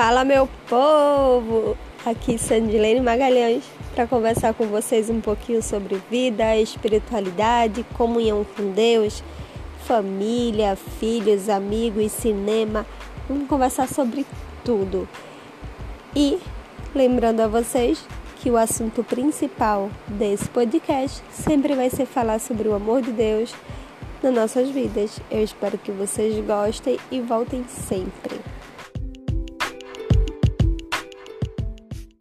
Fala, meu povo! Aqui Sandilene Magalhães para conversar com vocês um pouquinho sobre vida, espiritualidade, comunhão com Deus, família, filhos, amigos, cinema. Vamos conversar sobre tudo. E lembrando a vocês que o assunto principal desse podcast sempre vai ser falar sobre o amor de Deus nas nossas vidas. Eu espero que vocês gostem e voltem sempre.